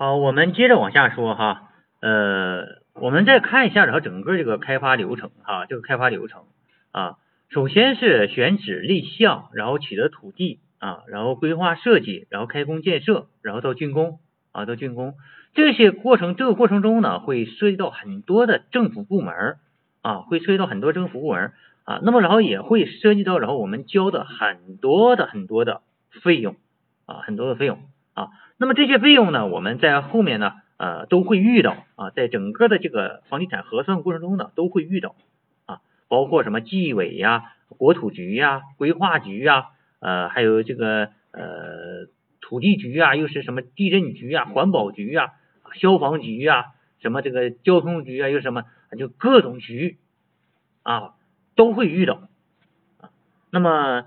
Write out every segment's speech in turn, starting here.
好，我们接着往下说哈，呃，我们再看一下然后整个这个开发流程哈，这个开发流程啊，首先是选址立项，然后取得土地啊，然后规划设计，然后开工建设，然后到竣工啊，到竣工这些过程，这个过程中呢，会涉及到很多的政府部门啊，会涉及到很多政府部门啊，那么然后也会涉及到然后我们交的很多的很多的费用啊，很多的费用啊。那么这些费用呢，我们在后面呢，呃，都会遇到啊，在整个的这个房地产核算过程中呢，都会遇到啊，包括什么纪委呀、国土局呀、规划局呀，呃，还有这个呃土地局啊，又是什么地震局啊、环保局啊、消防局啊，什么这个交通局啊，又什么就各种局啊都会遇到啊。那么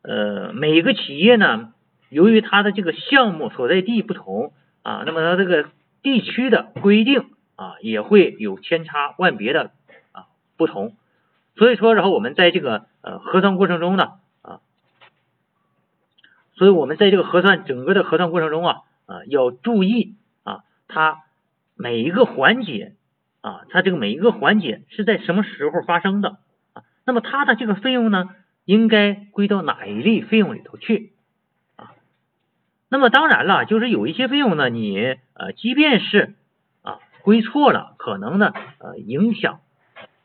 呃，每个企业呢。由于它的这个项目所在地不同啊，那么它这个地区的规定啊也会有千差万别的啊不同，所以说然后我们在这个呃核算过程中呢啊，所以我们在这个核算整个的核算过程中啊啊要注意啊它每一个环节啊它这个每一个环节是在什么时候发生的啊，那么它的这个费用呢应该归到哪一类费用里头去？那么当然了，就是有一些费用呢，你呃，即便是啊归错了，可能呢呃影响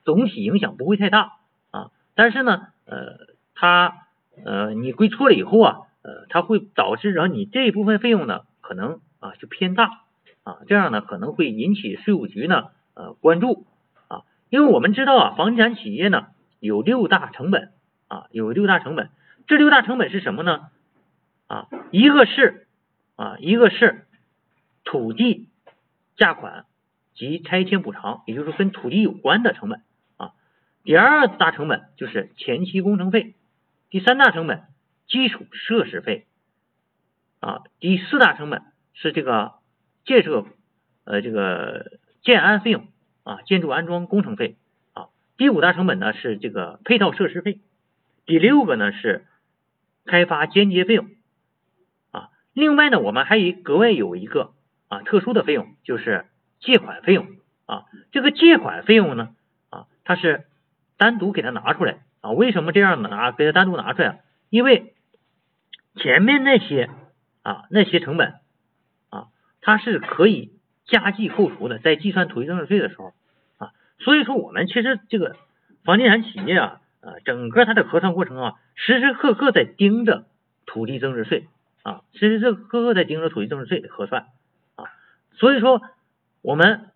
总体影响不会太大啊，但是呢呃它呃你归错了以后啊呃它会导致然后你这一部分费用呢可能啊就偏大啊，这样呢可能会引起税务局呢呃关注啊，因为我们知道啊房地产企业呢有六大成本啊有六大成本，这六大成本是什么呢？啊，一个是啊，一个是土地价款及拆迁补偿，也就是跟土地有关的成本啊。第二大成本就是前期工程费，第三大成本基础设施费啊，第四大成本是这个建设呃这个建安费用啊，建筑安装工程费啊。第五大成本呢是这个配套设施费，第六个呢是开发间接费用。另外呢，我们还有格外有一个啊特殊的费用，就是借款费用啊。这个借款费用呢啊，它是单独给它拿出来啊。为什么这样拿给它单独拿出来？因为前面那些啊那些成本啊，它是可以加计扣除的，在计算土地增值税的时候啊。所以说，我们其实这个房地产企业啊啊，整个它的核算过程啊，时时刻刻在盯着土地增值税。啊，时时刻刻在盯着土地增值税的核算啊，所以说我们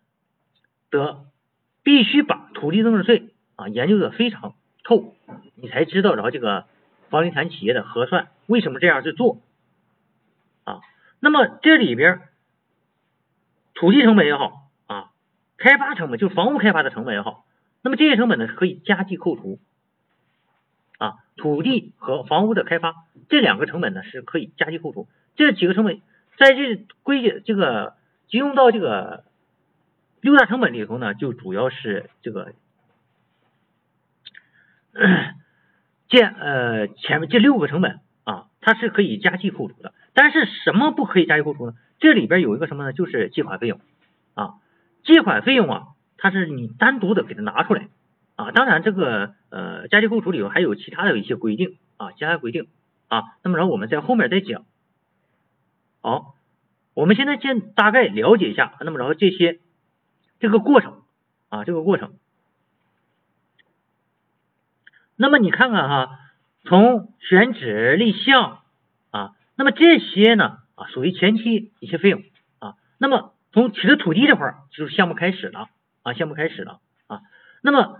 得必须把土地增值税啊研究的非常透，你才知道然后这个房地产企业的核算为什么这样去做啊。那么这里边土地成本也好啊，开发成本就是房屋开发的成本也好，那么这些成本呢可以加计扣除。啊，土地和房屋的开发这两个成本呢是可以加计扣除，这几个成本在这归结这个集中到这个六大成本里头呢，就主要是这个建呃前面这六个成本啊，它是可以加计扣除的。但是什么不可以加计扣除呢？这里边有一个什么呢？就是借款费用啊，借款费用啊，它是你单独的给它拿出来。啊，当然这个呃加计扣除里头还有其他的一些规定啊，其他规定啊，那么然后我们在后面再讲。好，我们现在先大概了解一下，那么然后这些这个过程啊，这个过程。那么你看看哈，从选址立项啊，那么这些呢啊属于前期一些费用啊，那么从取得土地这块儿就是项目开始了啊，项目开始了啊，那么。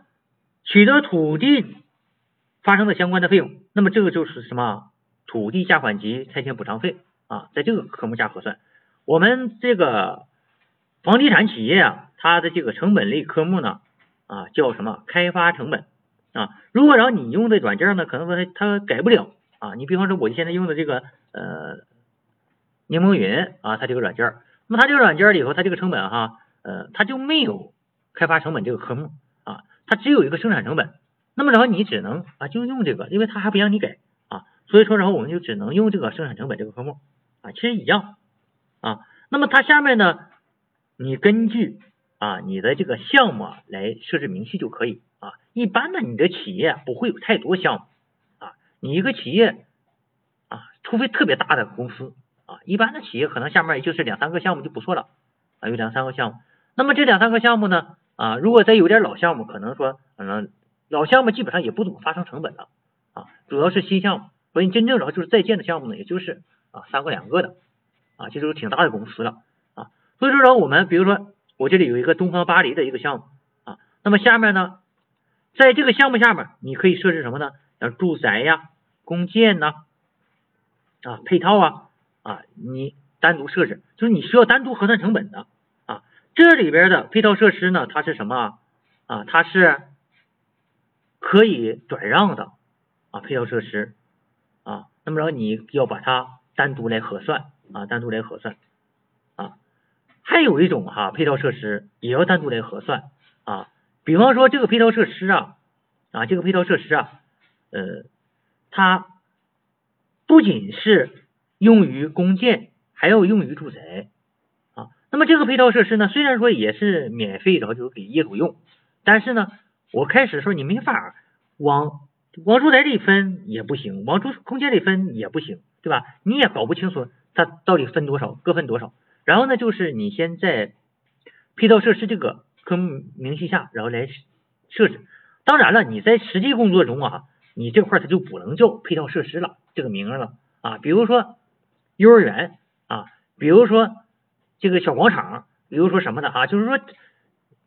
取得土地发生的相关的费用，那么这个就是什么土地价款及拆迁补偿费啊，在这个科目下核算。我们这个房地产企业啊，它的这个成本类科目呢啊叫什么开发成本啊。如果然后你用的软件呢，可能说它它改不了啊。你比方说我现在用的这个呃柠檬云啊，它这个软件，那么它这个软件里头，它这个成本哈呃它就没有开发成本这个科目。它只有一个生产成本，那么然后你只能啊就用这个，因为它还不让你改啊，所以说然后我们就只能用这个生产成本这个科目啊，其实一样啊。那么它下面呢，你根据啊你的这个项目来设置明细就可以啊。一般呢，你的企业不会有太多项目啊，你一个企业啊，除非特别大的公司啊，一般的企业可能下面也就是两三个项目就不错了啊，有两三个项目。那么这两三个项目呢啊，如果再有点老项目，可能说可能老项目基本上也不怎么发生成本了啊，主要是新项目。所以真正然后就是在建的项目呢，也就是啊三个两个的啊，这都是挺大的公司了啊。所以说呢，我们比如说我这里有一个东方巴黎的一个项目啊，那么下面呢，在这个项目下面你可以设置什么呢？像住宅呀、公建呐啊、配套啊啊，你单独设置，就是你需要单独核算成本的。这里边的配套设施呢，它是什么啊？它是可以转让的啊，配套设施。啊，那么然后你要把它单独来核算啊，单独来核算啊。还有一种哈配套设施也要单独来核算啊。比方说这个配套设施啊啊，这个配套设施啊，呃，它不仅是用于公建，还要用于住宅。那么这个配套设施呢，虽然说也是免费，然后就是给业主用，但是呢，我开始的时候你没法往。往住宅里分也不行，往住空间里分也不行，对吧？你也搞不清楚它到底分多少，各分多少。然后呢，就是你先在配套设施这个科目明细下，然后来设置。当然了，你在实际工作中啊，你这块它就不能叫配套设施了这个名了啊。比如说幼儿园啊，比如说这个小广场，比如说什么的啊，就是说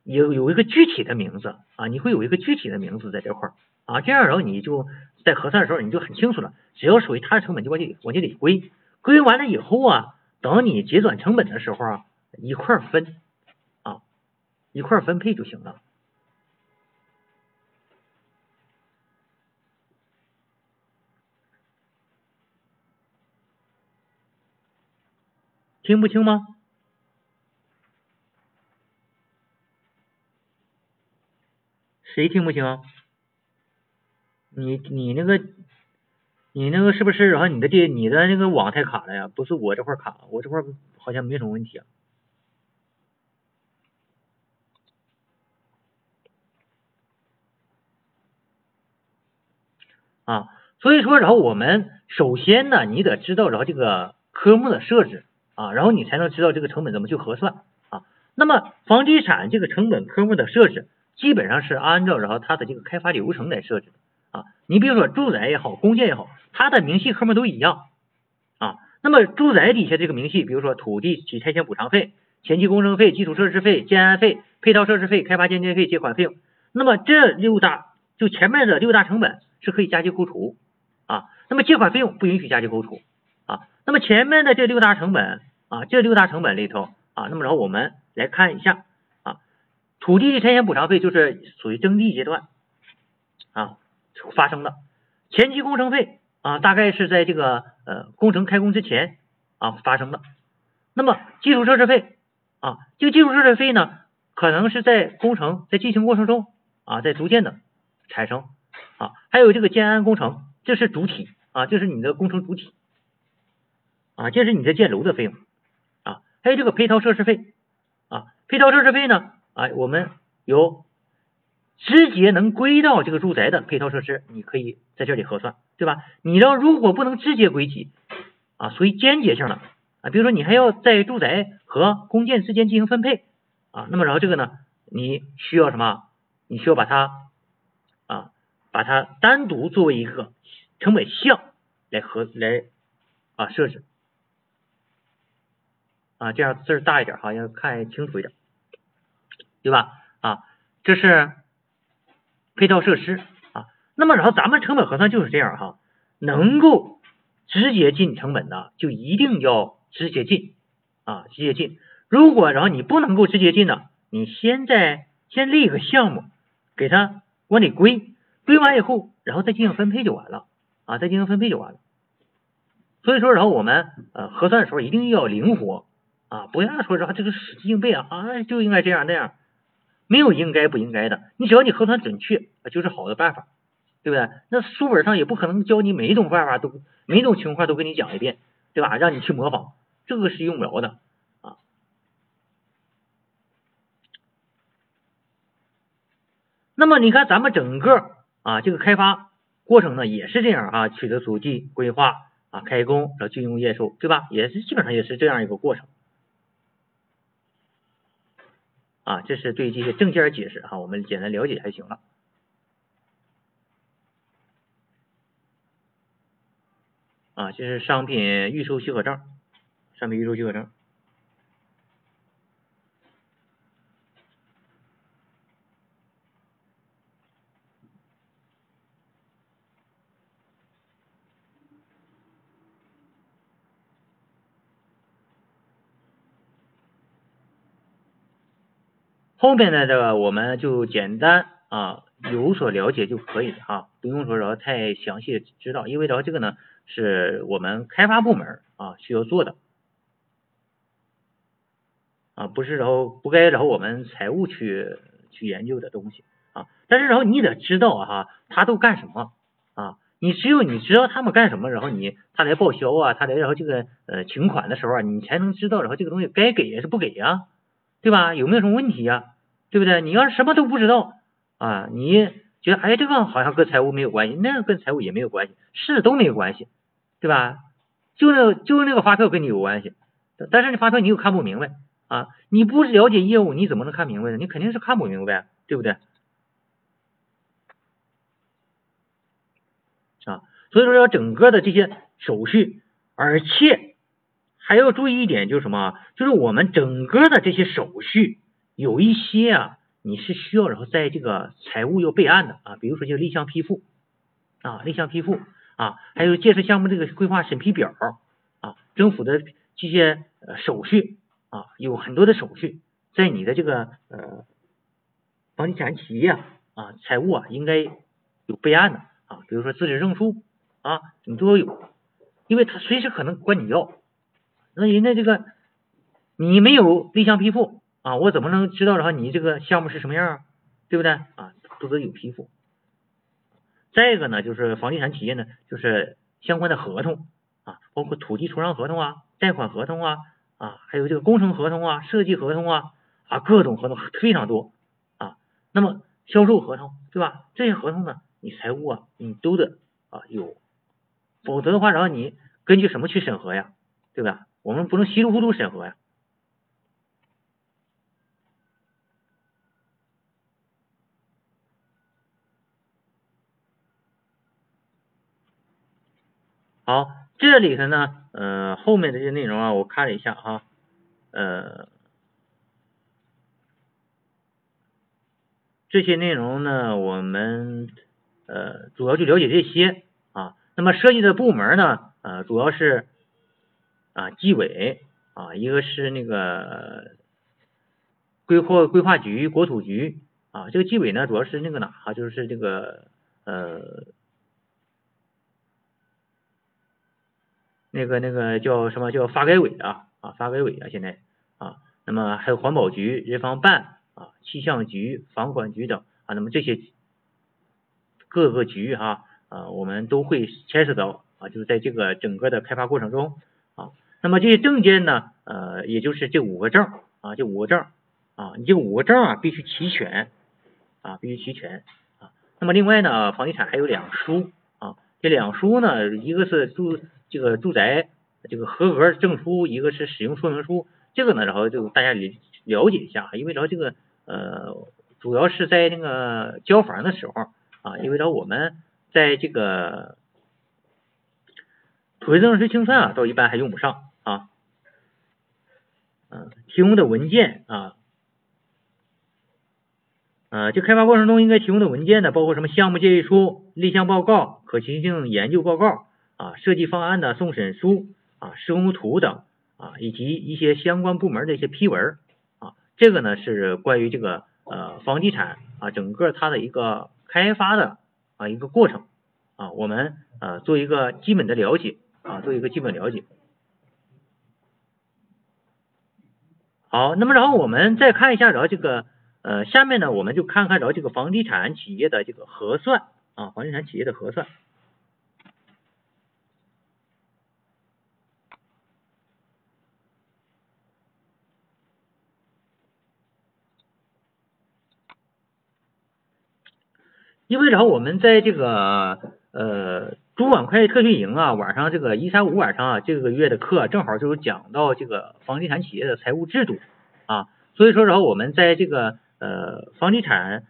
有有一个具体的名字啊，你会有一个具体的名字在这块儿。啊，这样然后你就在核算的时候你就很清楚了，只要属于它的成本就往这往这里归，归完了以后啊，等你结转成本的时候啊，一块分啊，一块分配就行了。听不清吗？谁听不清？你你那个，你那个是不是？然后你的电，你的那个网太卡了呀？不是我这块卡，我这块好像没什么问题啊。啊，所以说，然后我们首先呢，你得知道，然后这个科目的设置啊，然后你才能知道这个成本怎么去核算啊。那么房地产这个成本科目的设置，基本上是按照然后它的这个开发流程来设置的。啊，你比如说住宅也好，公建也好，它的明细科目都一样啊。那么住宅底下这个明细，比如说土地及拆迁补偿费、前期工程费、基础设施费、建安费、配套设施费、开发间接费、借款费用，那么这六大就前面的六大成本是可以加计扣除啊。那么借款费用不允许加计扣除啊。那么前面的这六大成本啊，这六大成本里头啊，那么然后我们来看一下，土地拆迁补偿费就是属于征地阶段啊。发生的前期工程费啊，大概是在这个呃工程开工之前啊发生的。那么基础设施费啊，这个基础设施费呢，可能是在工程在进行过程中啊，在逐渐的产生啊。还有这个建安工程，这是主体啊，这是你的工程主体啊，这是你的建楼的费用啊。还有这个配套设施费啊，配套设施费呢啊，我们有。直接能归到这个住宅的配套设施，你可以在这里核算，对吧？你要如果不能直接归集啊，属于间接性的啊，比如说你还要在住宅和公建之间进行分配啊，那么然后这个呢，你需要什么？你需要把它啊，把它单独作为一个成本项来核来啊设置啊，这样字儿大一点哈，要看清楚一点，对吧？啊，这是。配套设施啊，那么然后咱们成本核算就是这样哈，能够直接进成本的就一定要直接进啊，直接进。如果然后你不能够直接进的，你先在先立一个项目，给它往里归，归完以后，然后再进行分配就完了啊，再进行分配就完了。所以说，然后我们呃核算的时候一定要灵活啊，不要说然后这个死记硬背啊啊就应该这样那样。没有应该不应该的，你只要你核算准确啊，就是好的办法，对不对？那书本上也不可能教你每一种办法都每一种情况都跟你讲一遍，对吧？让你去模仿，这个是用不着的啊。那么你看咱们整个啊这个开发过程呢，也是这样啊，取得足迹、规划啊、开工，然后竣工验收，对吧？也是基本上也是这样一个过程。啊，这是对这些证件解释哈，我们简单了解还行了。啊，这是商品预售许可证，商品预售许可证。后面的这个我们就简单啊有所了解就可以哈，不用说然后太详细的知道，因为然后这个呢是我们开发部门啊需要做的啊，不是然后不该然后我们财务去去研究的东西啊，但是然后你得知道哈，他都干什么啊？你只有你知道他们干什么，然后你他来报销啊，他来然后这个呃请款的时候啊，你才能知道然后这个东西该给还是不给呀，对吧？有没有什么问题呀？对不对？你要是什么都不知道啊，你觉得哎，这个好像跟财务没有关系，那个跟财务也没有关系，是都没有关系，对吧？就那就那个发票跟你有关系，但是你发票你又看不明白啊，你不了解业务，你怎么能看明白呢？你肯定是看不明白，对不对？啊，所以说要整个的这些手续，而且还要注意一点，就是什么？就是我们整个的这些手续。有一些啊，你是需要然后在这个财务要备案的啊，比如说就立项批复啊，立项批复啊，还有建设项目这个规划审批表啊，政府的这些手续啊，有很多的手续在你的这个呃房地产企业啊，财务啊应该有备案的啊，比如说资质证书啊，你都要有，因为他随时可能管你要，那人家这个你没有立项批复。啊，我怎么能知道的话，你这个项目是什么样，对不对？啊，都得有批复。再一个呢，就是房地产企业呢，就是相关的合同啊，包括土地出让合同啊、贷款合同啊啊，还有这个工程合同啊、设计合同啊啊，各种合同非常多啊。那么销售合同，对吧？这些合同呢，你财务啊，你都得啊有，否则的话，然后你根据什么去审核呀？对吧？我们不能稀里糊涂审核呀。好，这里头呢，呃，后面的这些内容啊，我看了一下哈，呃，这些内容呢，我们呃主要就了解这些啊。那么涉及的部门呢，呃，主要是啊纪委啊，一个是那个规划规划局、国土局啊。这个纪委呢，主要是那个哪哈，就是这个呃。那个那个叫什么叫发改委啊啊发改委啊现在啊，那么还有环保局、人防办啊、气象局、房管局等啊，那么这些各个局哈啊，我们都会牵涉到啊，就是在这个整个的开发过程中啊，那么这些证件呢呃，也就是这五个证啊，这五个证啊，你这五个证啊必须齐全啊，必须齐全啊。那么另外呢，房地产还有两书啊，这两书呢，一个是住。这个住宅这个合格证书，一个是使用说明书，这个呢，然后就大家了了解一下，因为然后这个呃，主要是在那个交房的时候啊，因为然后我们在这个土地增值税清算啊，倒一般还用不上啊，嗯，提供的文件啊，呃，这开发过程中应该提供的文件呢，包括什么项目建议书、立项报告、可行性研究报告。啊，设计方案的送审书啊，施工图等啊，以及一些相关部门的一些批文啊，这个呢是关于这个呃房地产啊整个它的一个开发的啊一个过程啊，我们呃做一个基本的了解啊，做一个基本了解。好，那么然后我们再看一下，然后这个呃下面呢，我们就看看然后这个房地产企业的这个核算啊，房地产企业的核算。因为然后我们在这个呃主管会计特训营啊，晚上这个一三五晚上啊，这个月的课正好就是讲到这个房地产企业的财务制度啊，所以说然后我们在这个呃房地产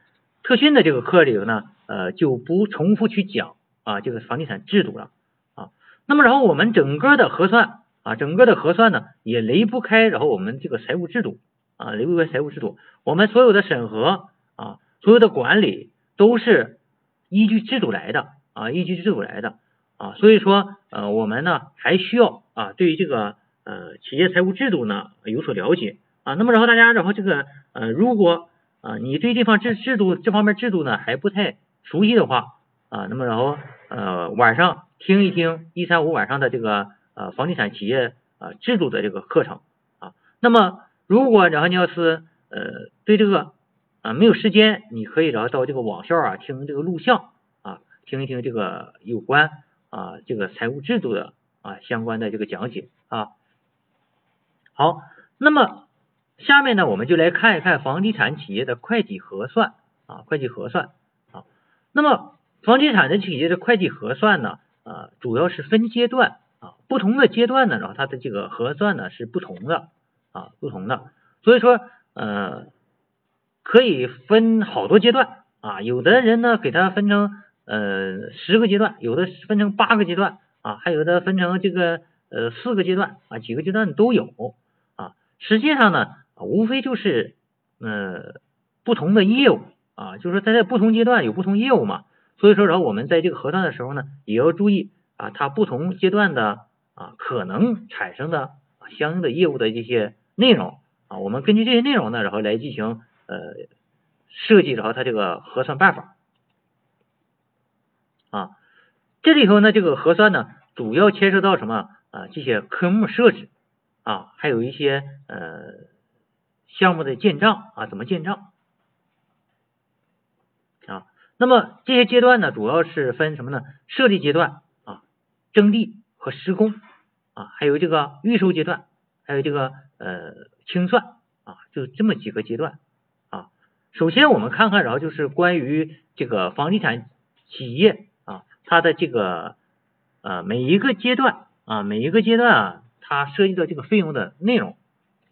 特训的这个课里头呢，呃就不重复去讲啊这个房地产制度了啊。那么然后我们整个的核算啊，整个的核算呢也离不开然后我们这个财务制度啊，离不开财务制度，我们所有的审核啊，所有的管理都是依据制度来的啊，依据制度来的啊，所以说呃我们呢还需要啊对于这个呃企业财务制度呢有所了解啊。那么然后大家然后这个呃如果啊，你对这方制制度这方面制度呢还不太熟悉的话啊，那么然后呃晚上听一听一三五晚上的这个呃房地产企业啊制度的这个课程啊，那么如果然后你要是呃对这个啊没有时间，你可以然后到这个网校啊听这个录像啊，听一听这个有关啊这个财务制度的啊相关的这个讲解啊。好，那么。下面呢，我们就来看一看房地产企业的会计核算啊，会计核算啊。那么房地产的企业的会计核算呢，啊，主要是分阶段啊，不同的阶段呢，然后它的这个核算呢是不同的啊，不同的。所以说，呃，可以分好多阶段啊，有的人呢给它分成呃十个阶段，有的分成八个阶段啊，还有的分成这个呃四个阶段啊，几个阶段都有啊。实际上呢。无非就是呃不同的业务啊，就是说在不同阶段有不同业务嘛，所以说然后我们在这个核算的时候呢，也要注意啊它不同阶段的啊可能产生的相应的业务的这些内容啊，我们根据这些内容呢，然后来进行呃设计然后它这个核算办法啊，这里头呢这个核算呢主要牵涉到什么啊这些科目设置啊，还有一些呃。项目的建账啊，怎么建账啊？那么这些阶段呢，主要是分什么呢？设立阶段啊，征地和施工啊，还有这个预售阶段，还有这个呃清算啊，就这么几个阶段。首先我们看看，然后就是关于这个房地产企业啊，它的这个呃每一个阶段啊，每一个阶段啊，它涉及到这个费用的内容。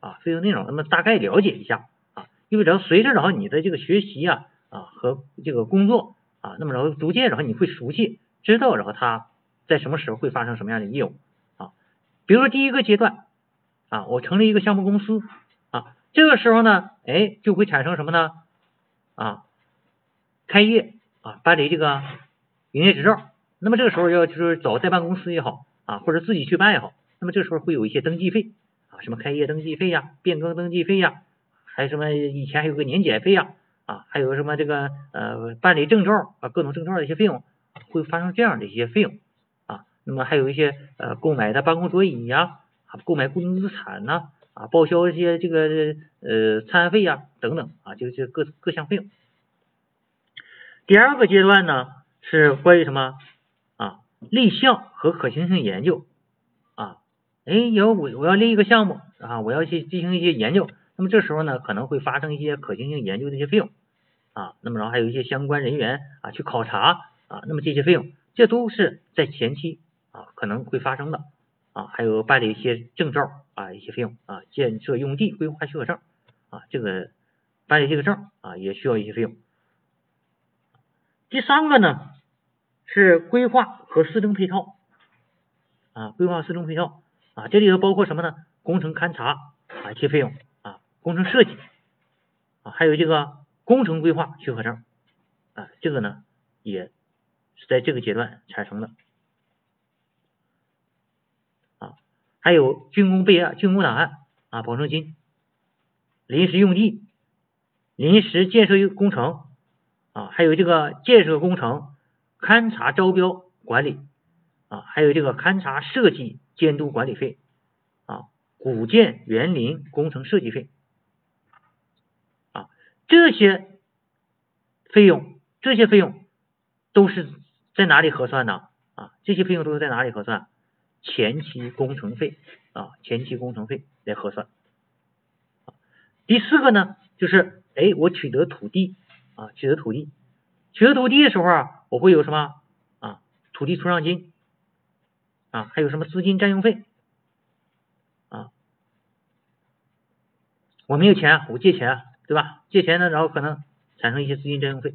啊，费用内容，那么大概了解一下啊，因为然后随着然后你的这个学习啊啊和这个工作啊，那么然后逐渐然后你会熟悉，知道然后它在什么时候会发生什么样的业务啊，比如说第一个阶段啊，我成立一个项目公司啊，这个时候呢，哎就会产生什么呢啊，开业啊，办理这个营业执照，那么这个时候要就是找代办公司也好啊，或者自己去办也好，那么这时候会有一些登记费啊。什么开业登记费呀，变更登记费呀，还有什么以前还有个年检费呀，啊，还有什么这个呃办理证照啊，各种证照的一些费用，会发生这样的一些费用啊。那么还有一些呃购买的办公桌椅呀，啊，购买固定资产呐，啊，啊报销一些这个呃餐费呀等等啊，就是各各项费用。第二个阶段呢是关于什么啊立项和可行性研究啊。哎，有我我要立一个项目啊，我要去进行一些研究，那么这时候呢，可能会发生一些可行性研究的一些费用啊，那么然后还有一些相关人员啊去考察啊，那么这些费用，这都是在前期啊可能会发生的啊，还有办理一些证照啊一些费用啊，建设用地规划许可证啊，这个办理这个证啊也需要一些费用。第三个呢是规划和施政配套啊，规划施政配套。啊，这里头包括什么呢？工程勘察啊，一些费用啊，工程设计啊，还有这个工程规划许可证啊，这个呢也是在这个阶段产生的啊，还有竣工备案、竣工档案啊，保证金、临时用地、临时建设工程啊，还有这个建设工程勘察招标管理啊，还有这个勘察设计。监督管理费啊，古建园林工程设计费啊，这些费用，这些费用都是在哪里核算呢？啊，这些费用都是在哪里核算？前期工程费啊，前期工程费来核算。第四个呢，就是哎，我取得土地啊，取得土地取得土地的时候啊，我会有什么啊？土地出让金啊，还有什么资金占用费啊？我没有钱，我借钱，对吧？借钱呢，然后可能产生一些资金占用费。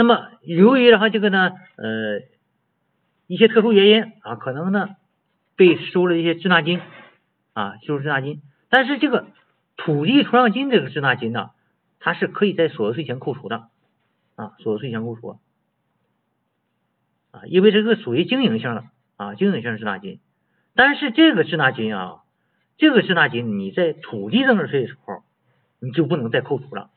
那么由于然后这个呢，呃，一些特殊原因啊，可能呢被收了一些滞纳金啊，收滞纳金。但是这个土地出让金这个滞纳金呢，它是可以在所得税前扣除的啊，所得税前扣除啊，因为这个属于经营性的啊，经营性滞纳金。但是这个滞纳金啊，这个滞纳金你在土地增值税的时候你就不能再扣除了。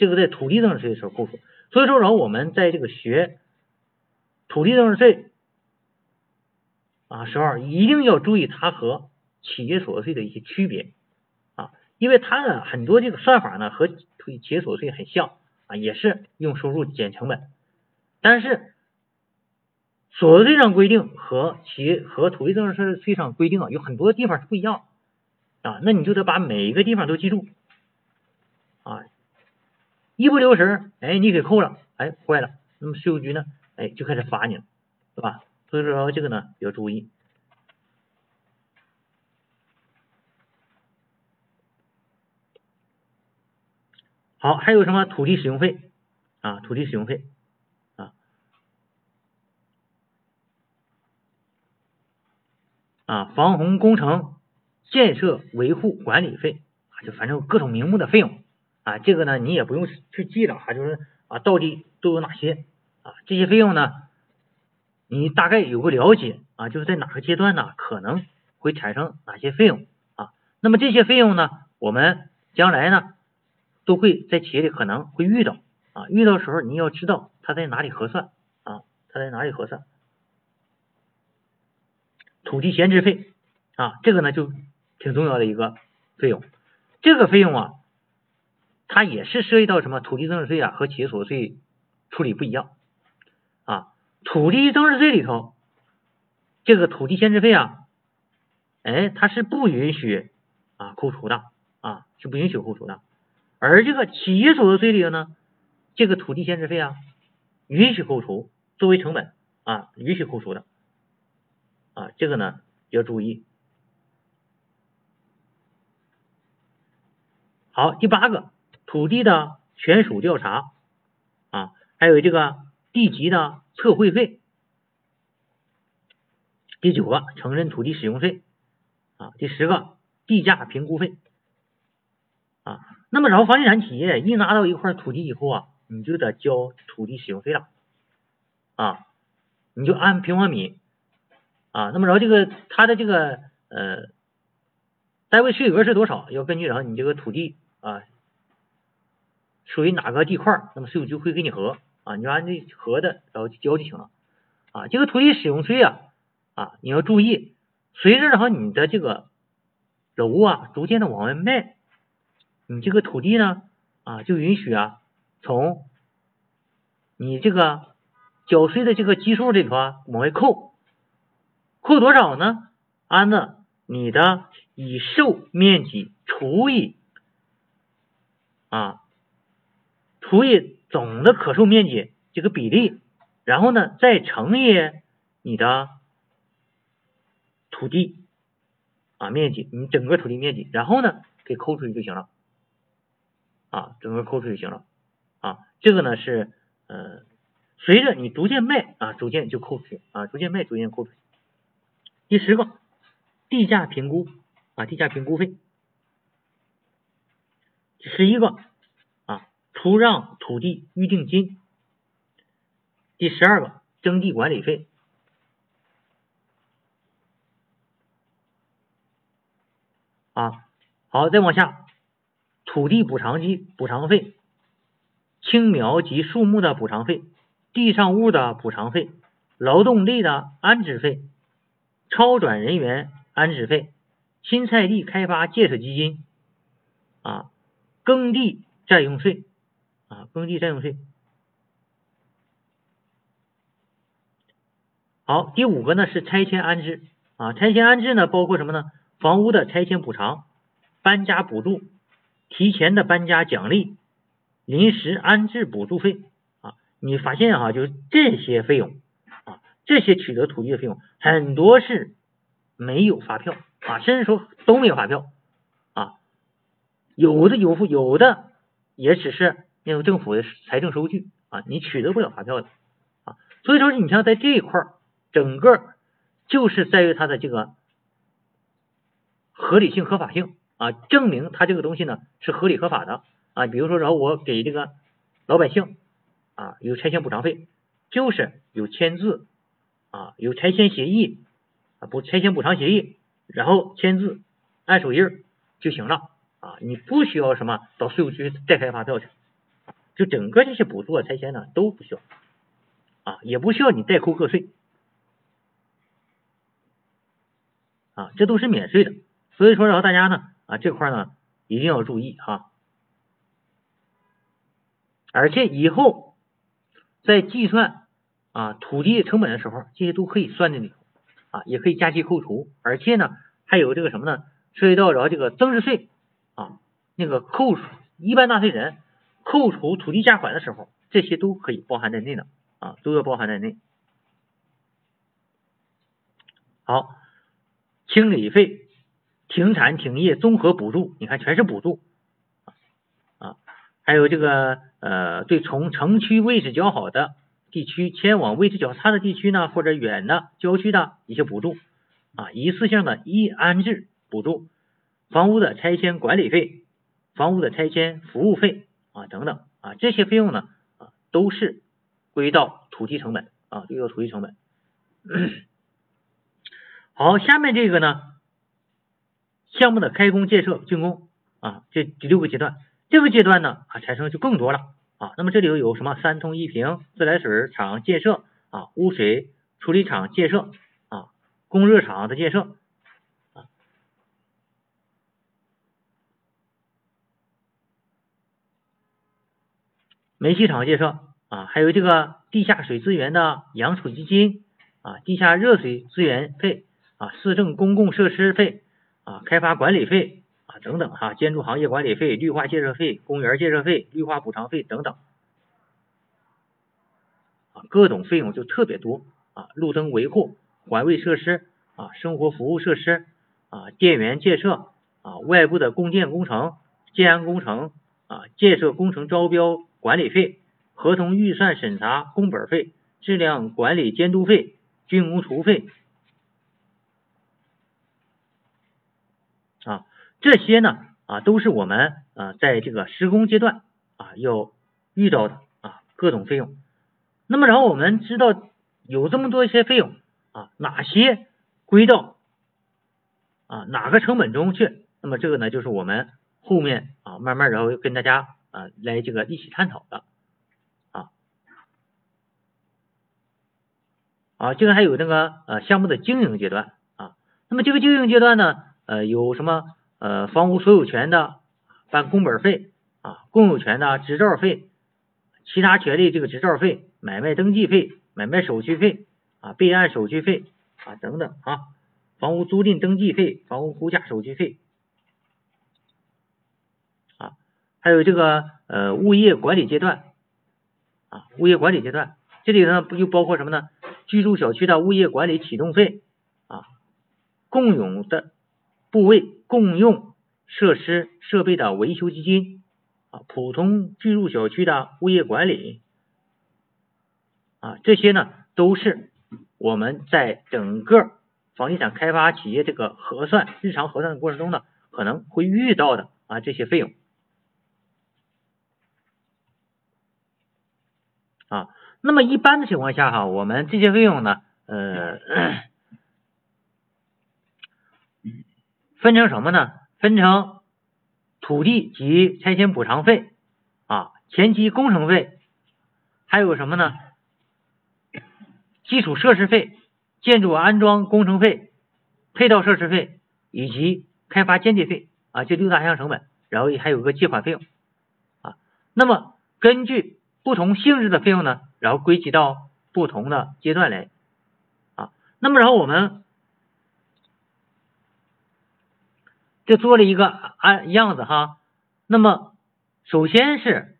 这个在土地增值税的时候扣除，所以说，然后我们在这个学土地增值税啊时候，一定要注意它和企业所得税的一些区别啊，因为它呢很多这个算法呢和企业所得税很像啊，也是用收入减成本，但是所得税上规定和企业和土地增值税上规定啊有很多地方是不一样啊，那你就得把每一个地方都记住啊。一不留神，哎，你给扣了，哎，坏了，那么税务局呢，哎，就开始罚你了，对吧？所以说这个呢要注意。好，还有什么土地使用费啊？土地使用费啊啊，防洪工程建设维护管理费啊，就反正各种名目的费用。啊，这个呢，你也不用去记了哈，就是啊，到底都有哪些啊？这些费用呢，你大概有个了解啊，就是在哪个阶段呢，可能会产生哪些费用啊？那么这些费用呢，我们将来呢，都会在企业里可能会遇到啊，遇到时候你要知道它在哪里核算啊，它在哪里核算？土地闲置费啊，这个呢就挺重要的一个费用，这个费用啊。它也是涉及到什么土地增值税啊和企业所得税处理不一样啊，土地增值税里头这个土地闲置费啊，哎，它是不允许啊扣除的啊，是不允许扣除的，而这个企业所得税里头呢，这个土地闲置费啊允许扣除作为成本啊，允许扣除的啊，这个呢要注意。好，第八个。土地的权属调查啊，还有这个地籍的测绘费。第九个，承认土地使用税啊。第十个，地价评估费啊。那么，然后房地产企业一拿到一块土地以后啊，你就得交土地使用费了啊。你就按平方米啊。那么，然后这个它的这个呃单位税额是多少？要根据然后你这个土地啊。属于哪个地块，那么税务局会给你核啊，你就按这核的，然后去交就行了啊。这个土地使用税啊啊，你要注意，随着然后你的这个楼啊逐渐的往外卖，你这个土地呢啊就允许啊从你这个缴税的这个基数里头啊往外扣，扣多少呢？按照你的已售面积除以啊。除以总的可售面积这个比例，然后呢再乘以你的土地啊面积，你整个土地面积，然后呢给扣出去就行了啊，整个扣出去就行了啊。这个呢是呃随着你逐渐卖啊，逐渐就扣出去啊，逐渐卖逐渐扣出去。第十个地价评估啊，地价评估费。十一个。出让土地预定金，第十二个征地管理费。啊，好，再往下，土地补偿金补偿费、青苗及树木的补偿费、地上物的补偿费、劳动力的安置费、超转人员安置费、新菜地开发建设基金。啊、耕地占用税。啊，耕地占用税。好，第五个呢是拆迁安置。啊，拆迁安置呢包括什么呢？房屋的拆迁补偿搬家补助、提前的搬家奖励、临时安置补助费。啊，你发现哈，就是这些费用。啊，这些取得土地的费用很多是没有发票。啊，甚至说都没有发票。啊，有的有有的也只是那个政府的财政收据啊，你取得不了发票的啊，所以说你像在这一块整个就是在于它的这个。合理性、合法性啊，证明他这个东西呢是合理合法的啊。比如说，然后我给这个老百姓啊有拆迁补偿费，就是有签字啊，有拆迁协议啊，不拆迁补偿协议，然后签字按手印就行了啊。你不需要什么到税务局再开发票去，就整个这些补助啊、拆迁呢都不需要。啊，也不需要你代扣个税。啊，这都是免税的。所以说，然后大家呢啊这块呢一定要注意哈，而且以后在计算啊土地成本的时候，这些都可以算进里头。啊，也可以加计扣除，而且呢还有这个什么呢？涉及到然后这个增值税啊那个扣除一般纳税人扣除土地价款的时候，这些都可以包含在内的啊，都要包含在内。好，清理费。停产停业综合补助，你看全是补助啊，还有这个呃，对从城区位置较好的地区迁往位置较差的地区呢，或者远的郊区的一些补助啊，一次性的一安置补助，房屋的拆迁管理费、房屋的拆迁服务费啊等等啊，这些费用呢啊都是归到土地成本啊，归到土地成本。好，下面这个呢。项目的开工建设竣工啊，这第六个阶段，这个阶段呢啊产生就更多了啊。那么这里头有什么三通一平自来水厂建设啊，污水处理厂建设啊，供热厂的建设啊，煤气厂建设啊，还有这个地下水资源的养储基金啊，地下热水资源费啊，市政公共设施费。啊，开发管理费啊等等哈，建筑行业管理费、绿化建设费、公园建设费、绿化补偿费等等啊，各种费用就特别多啊，路灯维护、环卫设施啊，生活服务设施啊，电源建设啊，外部的供电工程、建安工程啊，建设工程招标管理费、合同预算审查工本费、质量管理监督费、竣工图费。啊，这些呢啊都是我们啊在这个施工阶段啊要遇到的啊各种费用。那么然后我们知道有这么多一些费用啊，哪些归到啊哪个成本中去？那么这个呢就是我们后面啊慢慢然后跟大家啊来这个一起探讨的啊啊这个还有那个呃项目的经营阶段啊，那么这个经营阶段呢？呃，有什么呃房屋所有权的办工本费啊，共有权的执照费，其他权利这个执照费、买卖登记费、买卖手续费啊、备案手续费啊等等啊，房屋租赁登记费、房屋估价手续费啊，还有这个呃物业管理阶段啊，物业管理阶段这里呢不就包括什么呢？居住小区的物业管理启动费啊，共有的。部位共用设施设备的维修基金啊，普通居住小区的物业管理啊，这些呢都是我们在整个房地产开发企业这个核算日常核算的过程中呢，可能会遇到的啊这些费用啊。那么一般的情况下哈，我们这些费用呢，呃。分成什么呢？分成土地及拆迁补偿费啊，前期工程费，还有什么呢？基础设施费、建筑安装工程费、配套设施费以及开发间接费啊，这六大项成本，然后还有个借款费用啊。那么根据不同性质的费用呢，然后归集到不同的阶段来啊。那么然后我们。就做了一个按样子哈。那么首先是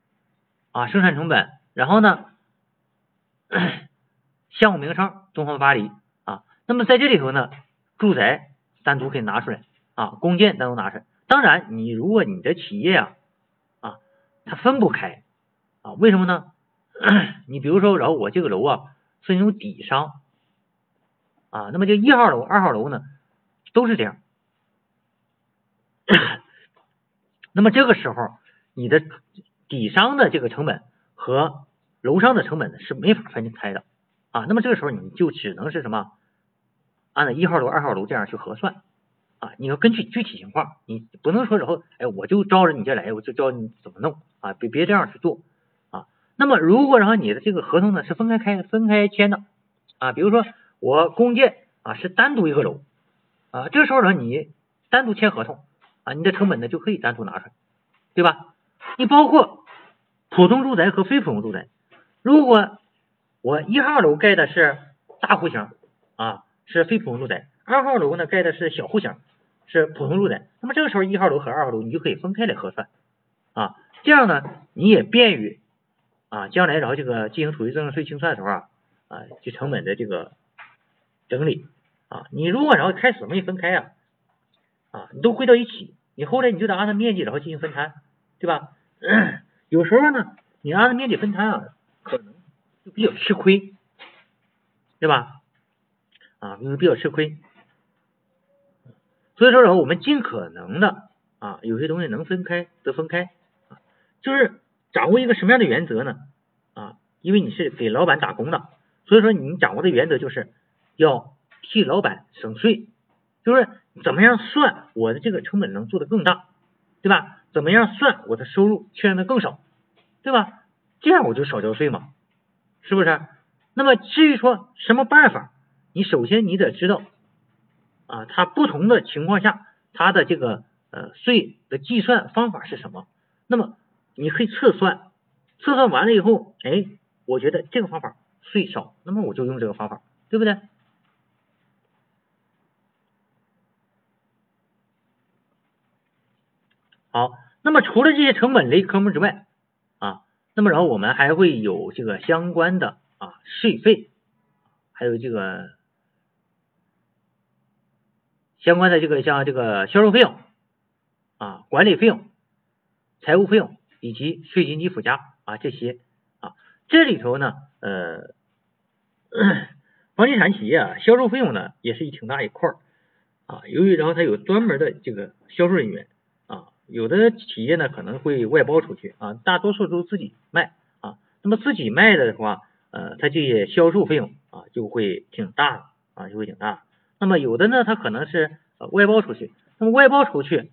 啊生产成本，然后呢项目名称东方巴黎啊。那么在这里头呢，住宅单独可以拿出来啊，公建单独拿出来。当然，你如果你的企业啊啊它分不开啊，为什么呢？你比如说，然后我这个楼啊是那种底商啊，那么就一号楼、二号楼呢都是这样。那么这个时候，你的底商的这个成本和楼上的成本是没法分开的啊。那么这个时候你就只能是什么，按照一号楼、二号楼这样去核算啊。你要根据具体情况，你不能说然后哎我就照着你这来，我就教你怎么弄啊，别别这样去做。那么如果然后你的这个合同呢是分开开、分开签的啊，比如说我公建啊是单独一个楼啊，这个时候呢你单独签合同。啊，你的成本呢就可以单独拿出来，对吧？你包括普通住宅和非普通住宅，如果我一号楼盖的是大户型啊，是非普通住宅；二号楼呢盖的是小户型，是普通住宅。那么这个时候一号楼和二号楼你就可以分开来核算啊，这样呢你也便于啊将来然后这个进行土地增值税清算的时候啊啊就成本的这个整理啊。你如果然后开始没分开啊。啊，你都归到一起，你后来你就得按照面积然后进行分摊，对吧？有时候呢，你按照面积分摊啊，可能就比较吃亏，对吧？啊，因为比较吃亏，所以说呢，我们尽可能的啊，有些东西能分开则分开，啊，就是掌握一个什么样的原则呢？啊，因为你是给老板打工的，所以说你掌握的原则就是要替老板省税，就是。怎么样算我的这个成本能做得更大，对吧？怎么样算我的收入确认的更少，对吧？这样我就少交税嘛，是不是？那么至于说什么办法，你首先你得知道啊，它不同的情况下它的这个呃税的计算方法是什么？那么你可以测算，测算完了以后，哎，我觉得这个方法税少，那么我就用这个方法，对不对？好，那么除了这些成本类科目之外啊，那么然后我们还会有这个相关的啊税费，还有这个相关的这个像这个销售费用啊、管理费用、财务费用以及税金及附加啊这些啊，这里头呢呃，房地产企业啊销售费用呢也是一挺大一块儿啊，由于然后它有专门的这个销售人员啊。有的企业呢可能会外包出去啊，大多数都自己卖啊。那么自己卖的话，呃，它这些销售费用啊就会挺大啊，就会挺大。那么有的呢，它可能是外包出去，那么外包出去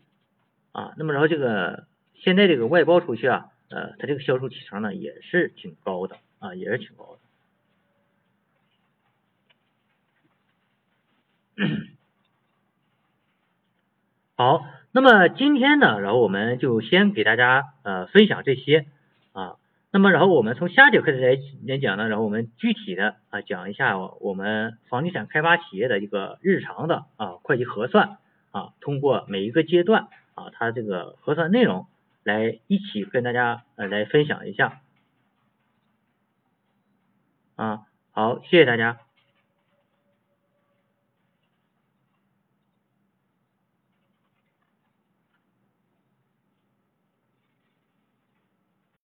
啊，那么然后这个现在这个外包出去啊，呃，它这个销售提成呢也是挺高的啊，也是挺高的。好。那么今天呢，然后我们就先给大家呃分享这些啊。那么然后我们从下节课来来讲呢，然后我们具体的啊讲一下我们房地产开发企业的一个日常的啊会计核算啊，通过每一个阶段啊它这个核算内容来一起跟大家呃来分享一下啊。好，谢谢大家。